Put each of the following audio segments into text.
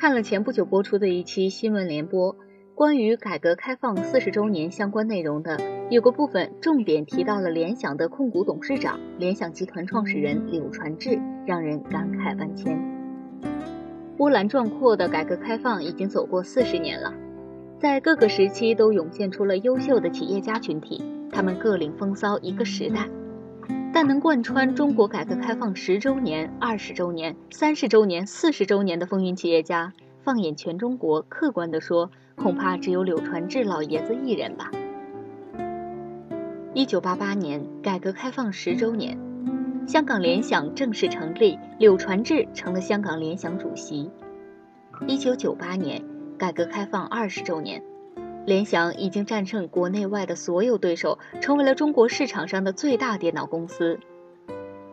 看了前不久播出的一期新闻联播，关于改革开放四十周年相关内容的，有个部分重点提到了联想的控股董事长、联想集团创始人柳传志，让人感慨万千。波澜壮阔的改革开放已经走过四十年了，在各个时期都涌现出了优秀的企业家群体，他们各领风骚一个时代。但能贯穿中国改革开放十周年、二十周年、三十周年、四十周年的风云企业家，放眼全中国，客观地说，恐怕只有柳传志老爷子一人吧。一九八八年，改革开放十周年，香港联想正式成立，柳传志成了香港联想主席。一九九八年，改革开放二十周年。联想已经战胜国内外的所有对手，成为了中国市场上的最大电脑公司。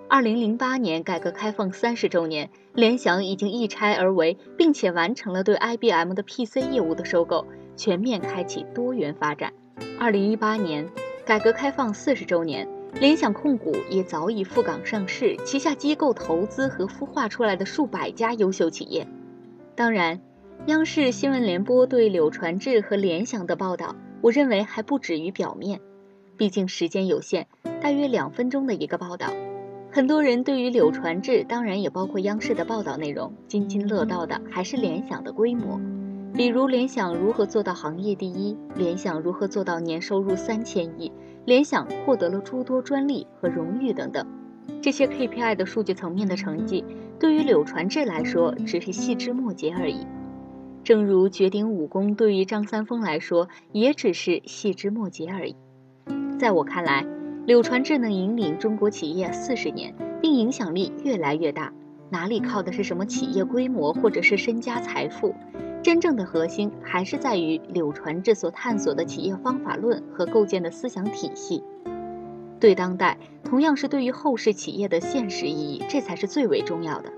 二零零八年改革开放三十周年，联想已经一拆而为，并且完成了对 IBM 的 PC 业务的收购，全面开启多元发展。二零一八年改革开放四十周年，联想控股也早已赴港上市，旗下机构投资和孵化出来的数百家优秀企业。当然。央视新闻联播对柳传志和联想的报道，我认为还不止于表面，毕竟时间有限，大约两分钟的一个报道，很多人对于柳传志，当然也包括央视的报道内容，津津乐道的还是联想的规模，比如联想如何做到行业第一，联想如何做到年收入三千亿，联想获得了诸多专利和荣誉等等，这些 KPI 的数据层面的成绩，对于柳传志来说，只是细枝末节而已。正如绝顶武功对于张三丰来说也只是细枝末节而已。在我看来，柳传志能引领中国企业四十年，并影响力越来越大，哪里靠的是什么企业规模或者是身家财富？真正的核心还是在于柳传志所探索的企业方法论和构建的思想体系。对当代，同样是对于后世企业的现实意义，这才是最为重要的。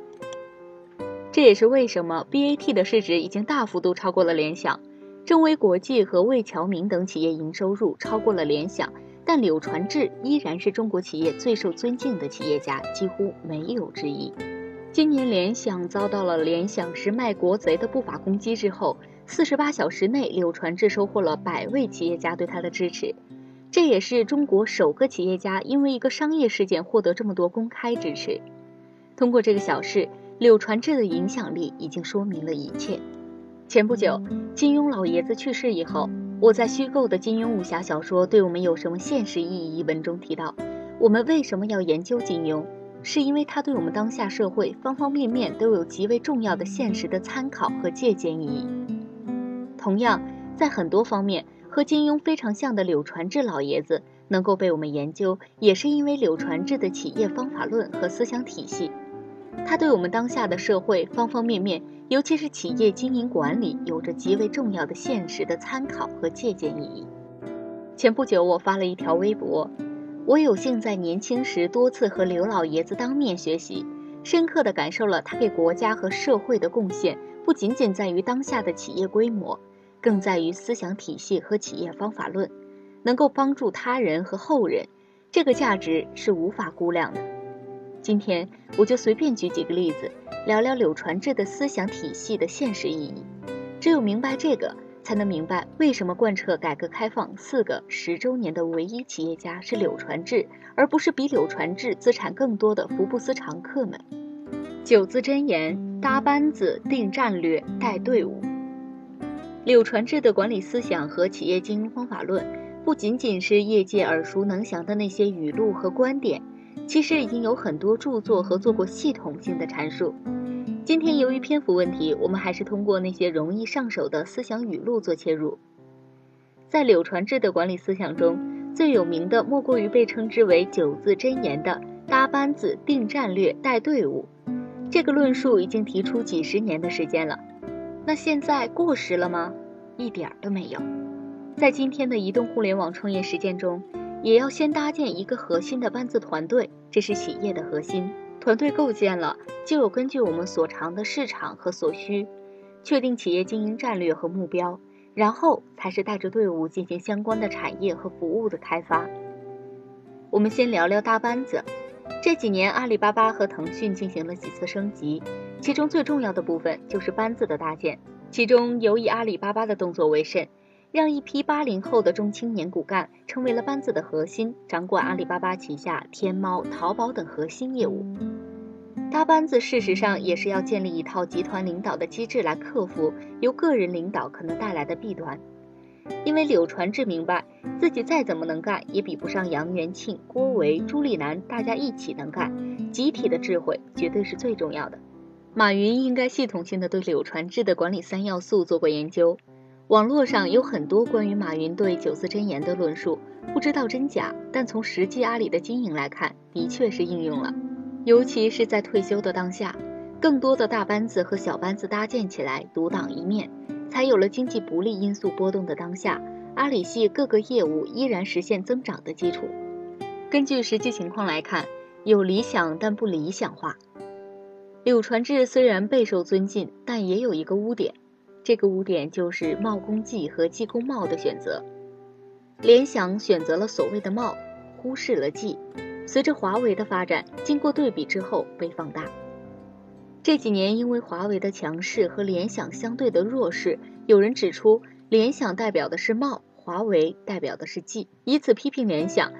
这也是为什么 BAT 的市值已经大幅度超过了联想，正威国际和魏侨明等企业营收入超过了联想，但柳传志依然是中国企业最受尊敬的企业家，几乎没有之一。今年联想遭到了联想是卖国贼的不法攻击之后，四十八小时内，柳传志收获了百位企业家对他的支持，这也是中国首个企业家因为一个商业事件获得这么多公开支持。通过这个小事。柳传志的影响力已经说明了一切。前不久，金庸老爷子去世以后，我在虚构的金庸武侠小说对我们有什么现实意义一文中提到，我们为什么要研究金庸，是因为他对我们当下社会方方面面都有极为重要的现实的参考和借鉴意义。同样，在很多方面和金庸非常像的柳传志老爷子能够被我们研究，也是因为柳传志的企业方法论和思想体系。它对我们当下的社会方方面面，尤其是企业经营管理，有着极为重要的现实的参考和借鉴意义。前不久，我发了一条微博，我有幸在年轻时多次和刘老爷子当面学习，深刻地感受了他给国家和社会的贡献，不仅仅在于当下的企业规模，更在于思想体系和企业方法论，能够帮助他人和后人，这个价值是无法估量的。今天我就随便举几个例子，聊聊柳传志的思想体系的现实意义。只有明白这个，才能明白为什么贯彻改革开放四个十周年的唯一企业家是柳传志，而不是比柳传志资产更多的福布斯常客们。九字真言：搭班子、定战略、带队伍。柳传志的管理思想和企业经营方法论，不仅仅是业界耳熟能详的那些语录和观点。其实已经有很多著作和做过系统性的阐述。今天由于篇幅问题，我们还是通过那些容易上手的思想语录做切入。在柳传志的管理思想中，最有名的莫过于被称之为九字真言的“搭班子、定战略、带队伍”。这个论述已经提出几十年的时间了。那现在过时了吗？一点儿都没有。在今天的移动互联网创业实践中。也要先搭建一个核心的班子团队，这是企业的核心。团队构建了，就有根据我们所长的市场和所需，确定企业经营战略和目标，然后才是带着队伍进行相关的产业和服务的开发。我们先聊聊搭班子。这几年，阿里巴巴和腾讯进行了几次升级，其中最重要的部分就是班子的搭建，其中尤以阿里巴巴的动作为甚，让一批八零后的中青年骨干成为了班子的核心，掌管阿里巴巴旗下天猫、淘宝等核心业务。搭班子事实上也是要建立一套集团领导的机制来克服由个人领导可能带来的弊端。因为柳传志明白自己再怎么能干，也比不上杨元庆、郭维、朱立南，大家一起能干，集体的智慧绝对是最重要的。马云应该系统性的对柳传志的管理三要素做过研究。网络上有很多关于马云对九字真言的论述，不知道真假，但从实际阿里的经营来看，的确是应用了。尤其是在退休的当下，更多的大班子和小班子搭建起来，独当一面，才有了经济不利因素波动的当下，阿里系各个业务依然实现增长的基础。根据实际情况来看，有理想但不理想化。柳传志虽然备受尊敬，但也有一个污点，这个污点就是茂公绩和绩公茂的选择。联想选择了所谓的茂，忽视了绩。随着华为的发展，经过对比之后被放大。这几年因为华为的强势和联想相对的弱势，有人指出联想代表的是茂，华为代表的是绩，以此批评联想。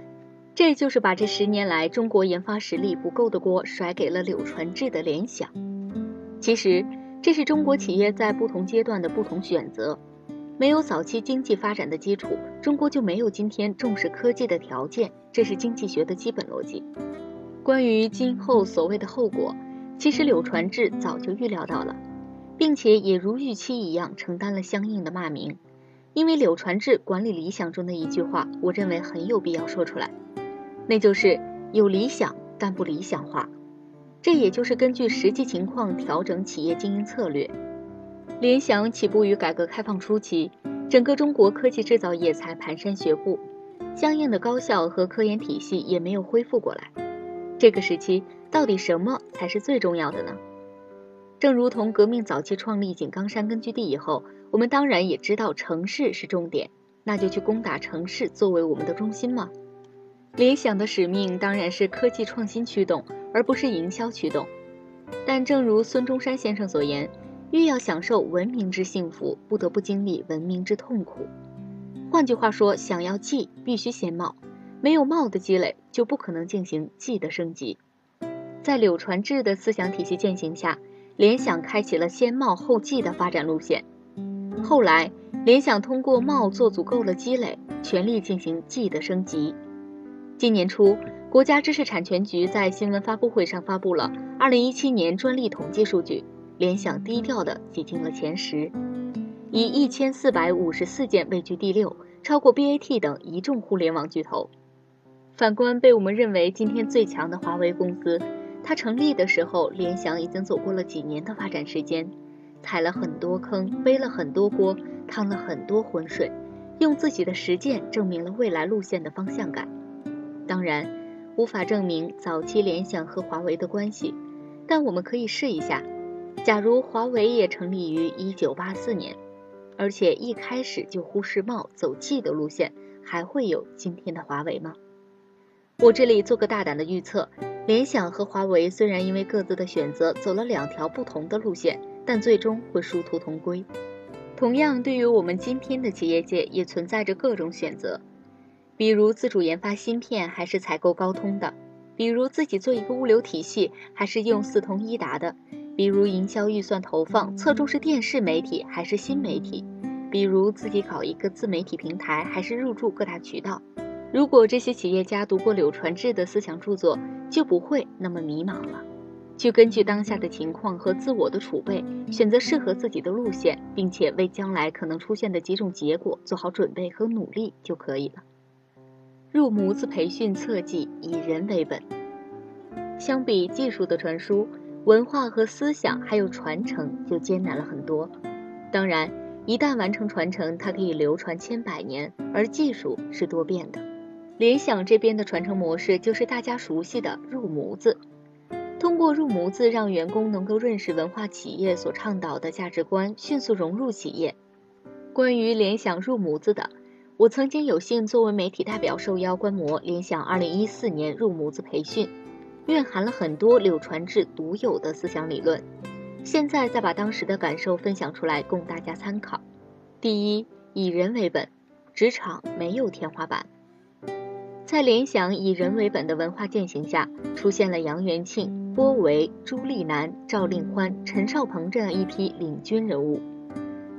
这就是把这十年来中国研发实力不够的锅甩给了柳传志的联想。其实，这是中国企业在不同阶段的不同选择。没有早期经济发展的基础，中国就没有今天重视科技的条件，这是经济学的基本逻辑。关于今后所谓的后果，其实柳传志早就预料到了，并且也如预期一样承担了相应的骂名。因为柳传志管理理想中的一句话，我认为很有必要说出来。那就是有理想但不理想化，这也就是根据实际情况调整企业经营策略。联想起步于改革开放初期，整个中国科技制造业才蹒跚学步，相应的高校和科研体系也没有恢复过来。这个时期到底什么才是最重要的呢？正如同革命早期创立井冈山根据地以后，我们当然也知道城市是重点，那就去攻打城市作为我们的中心吗。联想的使命当然是科技创新驱动，而不是营销驱动。但正如孙中山先生所言，欲要享受文明之幸福，不得不经历文明之痛苦。换句话说，想要技，必须先冒，没有冒的积累，就不可能进行技的升级。在柳传志的思想体系践行下，联想开启了先冒后技的发展路线。后来，联想通过冒做足够了积累，全力进行技的升级。今年初，国家知识产权局在新闻发布会上发布了2017年专利统计数据，联想低调地挤进了前十，以1454件位居第六，超过 BAT 等一众互联网巨头。反观被我们认为今天最强的华为公司，它成立的时候，联想已经走过了几年的发展时间，踩了很多坑，背了很多锅，趟了很多浑水，用自己的实践证明了未来路线的方向感。当然，无法证明早期联想和华为的关系，但我们可以试一下：假如华为也成立于1984年，而且一开始就忽视贸走技的路线，还会有今天的华为吗？我这里做个大胆的预测：联想和华为虽然因为各自的选择走了两条不同的路线，但最终会殊途同归。同样，对于我们今天的企业界，也存在着各种选择。比如自主研发芯片还是采购高通的，比如自己做一个物流体系还是用四通一达的，比如营销预算投放侧重是电视媒体还是新媒体，比如自己搞一个自媒体平台还是入驻各大渠道。如果这些企业家读过柳传志的思想著作，就不会那么迷茫了，去根据当下的情况和自我的储备，选择适合自己的路线，并且为将来可能出现的几种结果做好准备和努力就可以了。入模子培训侧记以人为本，相比技术的传输，文化和思想还有传承就艰难了很多。当然，一旦完成传承，它可以流传千百年，而技术是多变的。联想这边的传承模式就是大家熟悉的入模子，通过入模子让员工能够认识文化企业所倡导的价值观，迅速融入企业。关于联想入模子的。我曾经有幸作为媒体代表受邀观摩联想2014年入模子培训，蕴含了很多柳传志独有的思想理论。现在再把当时的感受分享出来，供大家参考。第一，以人为本，职场没有天花板。在联想以人为本的文化践行下，出现了杨元庆、郭维、朱立南、赵令欢、陈少鹏这样一批领军人物。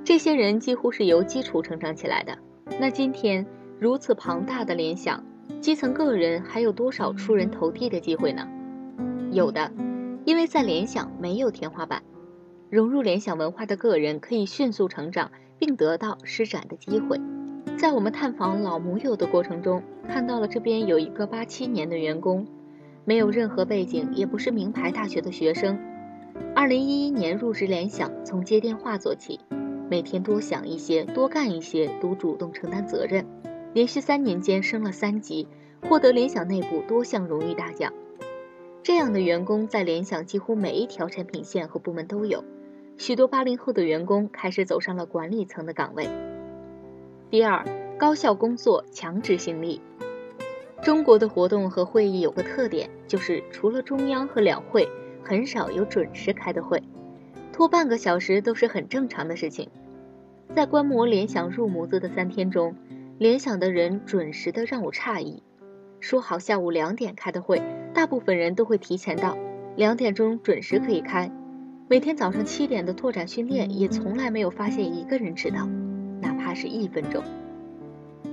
这些人几乎是由基础成长起来的。那今天如此庞大的联想，基层个人还有多少出人头地的机会呢？有的，因为在联想没有天花板，融入联想文化的个人可以迅速成长，并得到施展的机会。在我们探访老母友的过程中，看到了这边有一个八七年的员工，没有任何背景，也不是名牌大学的学生。二零一一年入职联想，从接电话做起，每天多想一些，多干一些，多主动承担责任。连续三年间升了三级，获得联想内部多项荣誉大奖。这样的员工在联想几乎每一条产品线和部门都有。许多八零后的员工开始走上了管理层的岗位。第二，高效工作，强执行力。中国的活动和会议有个特点，就是除了中央和两会，很少有准时开的会，拖半个小时都是很正常的事情。在观摩联想入模子的三天中，联想的人准时的让我诧异。说好下午两点开的会，大部分人都会提前到，两点钟准时可以开。每天早上七点的拓展训练，也从来没有发现一个人迟到。哪怕是一分钟，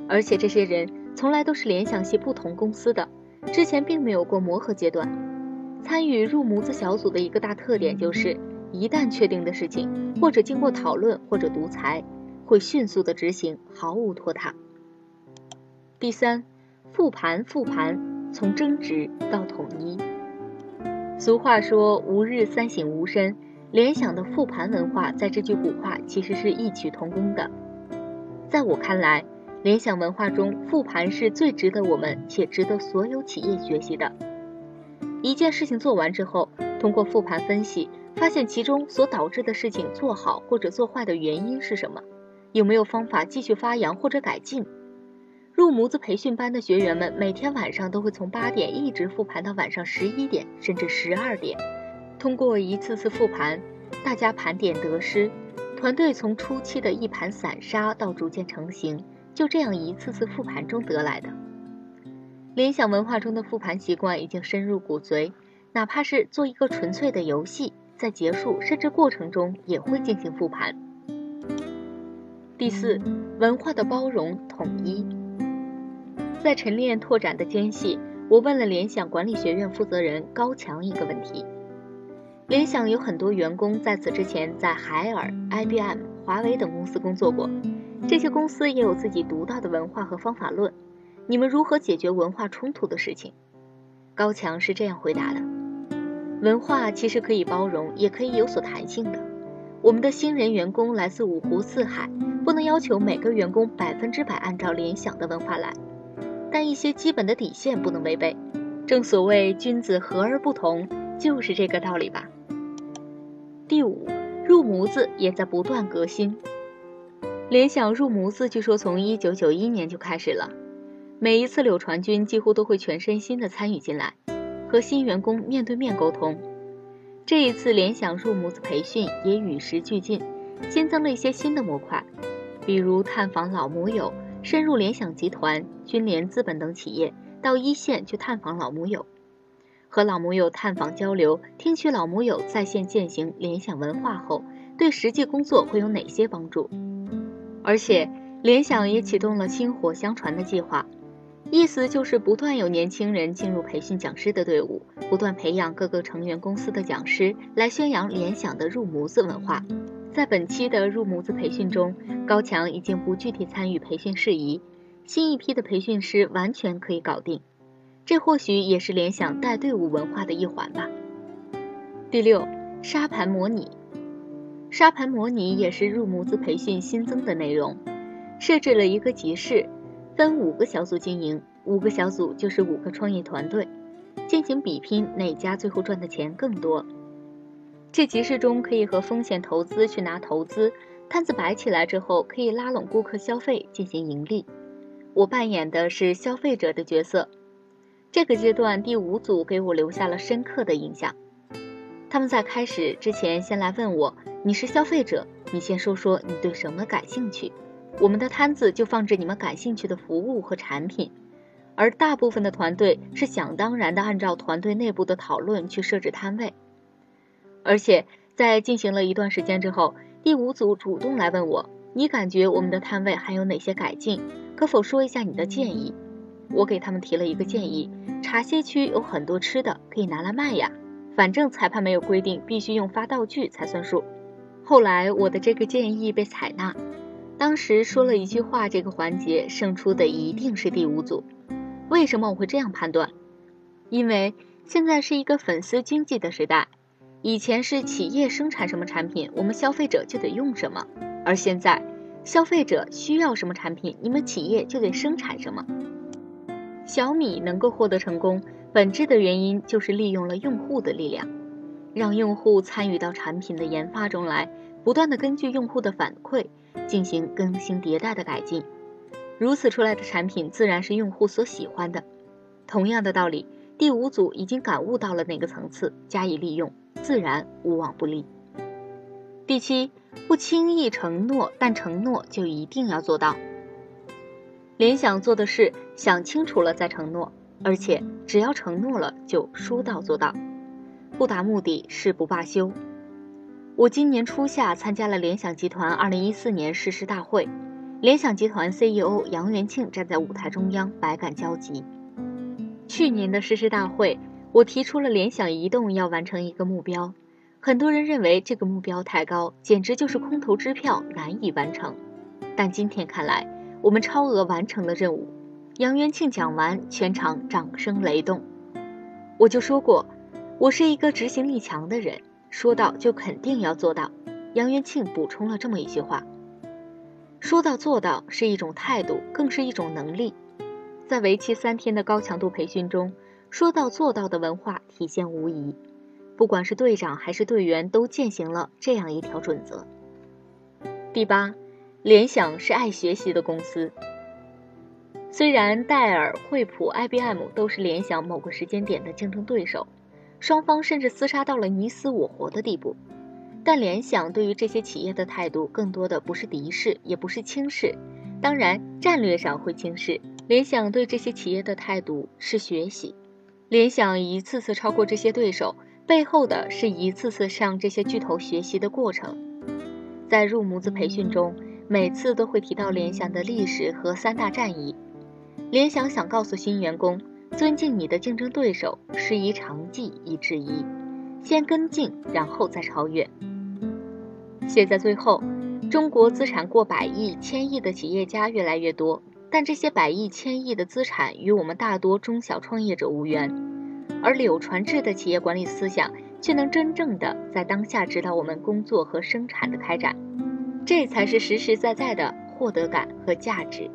而且这些人从来都是联想系不同公司的，之前并没有过磨合阶段。参与入模子小组的一个大特点就是，一旦确定的事情，或者经过讨论，或者独裁，会迅速的执行，毫无拖沓。第三，复盘复盘，从争执到统一。俗话说，吾日三省吾身，联想的复盘文化在这句古话其实是异曲同工的。在我看来，联想文化中复盘是最值得我们且值得所有企业学习的。一件事情做完之后，通过复盘分析，发现其中所导致的事情做好或者做坏的原因是什么，有没有方法继续发扬或者改进。入模子培训班的学员们每天晚上都会从八点一直复盘到晚上十一点，甚至十二点。通过一次次复盘，大家盘点得失。团队从初期的一盘散沙到逐渐成型，就这样一次次复盘中得来的。联想文化中的复盘习惯已经深入骨髓，哪怕是做一个纯粹的游戏，在结束甚至过程中也会进行复盘。第四，文化的包容统一。在晨练拓展的间隙，我问了联想管理学院负责人高强一个问题。联想有很多员工在此之前在海尔、IBM、华为等公司工作过，这些公司也有自己独到的文化和方法论。你们如何解决文化冲突的事情？高强是这样回答的：文化其实可以包容，也可以有所弹性的。我们的新人员工来自五湖四海，不能要求每个员工百分之百按照联想的文化来，但一些基本的底线不能违背。正所谓君子和而不同，就是这个道理吧。第五，入模子也在不断革新。联想入模子据说从一九九一年就开始了，每一次柳传军几乎都会全身心的参与进来，和新员工面对面沟通。这一次联想入模子培训也与时俱进，新增了一些新的模块，比如探访老母友，深入联想集团、君联资本等企业，到一线去探访老母友。和老母友探访交流，听取老母友在线践行联想文化后，对实际工作会有哪些帮助？而且，联想也启动了薪火相传的计划，意思就是不断有年轻人进入培训讲师的队伍，不断培养各个成员公司的讲师来宣扬联想的入模子文化。在本期的入模子培训中，高强已经不具体参与培训事宜，新一批的培训师完全可以搞定。这或许也是联想带队伍文化的一环吧。第六，沙盘模拟。沙盘模拟也是入模子培训新增的内容，设置了一个集市，分五个小组经营，五个小组就是五个创业团队，进行比拼哪家最后赚的钱更多。这集市中可以和风险投资去拿投资，摊子摆起来之后可以拉拢顾客消费进行盈利。我扮演的是消费者的角色。这个阶段第五组给我留下了深刻的印象。他们在开始之前先来问我：“你是消费者，你先说说你对什么感兴趣。”我们的摊子就放置你们感兴趣的服务和产品。而大部分的团队是想当然的按照团队内部的讨论去设置摊位。而且在进行了一段时间之后，第五组主动来问我：“你感觉我们的摊位还有哪些改进？可否说一下你的建议？”我给他们提了一个建议：茶歇区有很多吃的，可以拿来卖呀。反正裁判没有规定必须用发道具才算数。后来我的这个建议被采纳。当时说了一句话，这个环节胜出的一定是第五组。为什么我会这样判断？因为现在是一个粉丝经济的时代。以前是企业生产什么产品，我们消费者就得用什么；而现在，消费者需要什么产品，你们企业就得生产什么。小米能够获得成功。本质的原因就是利用了用户的力量，让用户参与到产品的研发中来，不断的根据用户的反馈进行更新迭代的改进，如此出来的产品自然是用户所喜欢的。同样的道理，第五组已经感悟到了那个层次，加以利用，自然无往不利。第七，不轻易承诺，但承诺就一定要做到。联想做的事想清楚了再承诺。而且只要承诺了，就说到做到，不达目的誓不罢休。我今年初夏参加了联想集团2014年誓师大会，联想集团 CEO 杨元庆站在舞台中央，百感交集。去年的誓师大会，我提出了联想移动要完成一个目标，很多人认为这个目标太高，简直就是空头支票，难以完成。但今天看来，我们超额完成了任务。杨元庆讲完，全场掌声雷动。我就说过，我是一个执行力强的人，说到就肯定要做到。杨元庆补充了这么一句话：说到做到是一种态度，更是一种能力。在为期三天的高强度培训中，说到做到的文化体现无疑。不管是队长还是队员，都践行了这样一条准则。第八，联想是爱学习的公司。虽然戴尔、惠普、IBM 都是联想某个时间点的竞争对手，双方甚至厮杀到了你死我活的地步，但联想对于这些企业的态度更多的不是敌视，也不是轻视，当然战略上会轻视。联想对这些企业的态度是学习，联想一次次超过这些对手，背后的是一次次向这些巨头学习的过程。在入模子培训中，每次都会提到联想的历史和三大战役。联想想告诉新员工，尊敬你的竞争对手，师夷长技以制夷，先跟进，然后再超越。写在最后，中国资产过百亿、千亿的企业家越来越多，但这些百亿、千亿的资产与我们大多中小创业者无缘，而柳传志的企业管理思想却能真正的在当下指导我们工作和生产的开展，这才是实实在在的获得感和价值。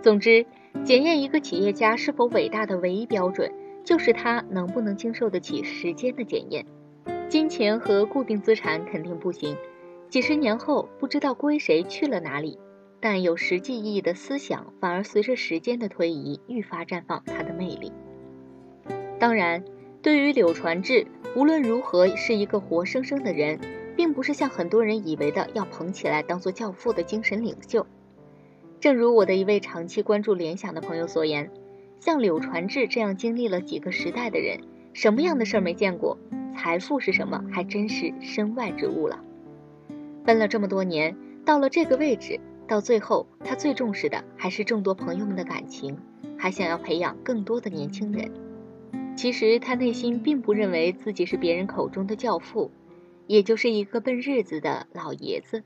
总之，检验一个企业家是否伟大的唯一标准，就是他能不能经受得起时间的检验。金钱和固定资产肯定不行，几十年后不知道归谁去了哪里。但有实际意义的思想，反而随着时间的推移愈发绽放它的魅力。当然，对于柳传志，无论如何是一个活生生的人，并不是像很多人以为的要捧起来当做教父的精神领袖。正如我的一位长期关注联想的朋友所言，像柳传志这样经历了几个时代的人，什么样的事儿没见过？财富是什么，还真是身外之物了。奔了这么多年，到了这个位置，到最后，他最重视的还是众多朋友们的感情，还想要培养更多的年轻人。其实他内心并不认为自己是别人口中的教父，也就是一个奔日子的老爷子。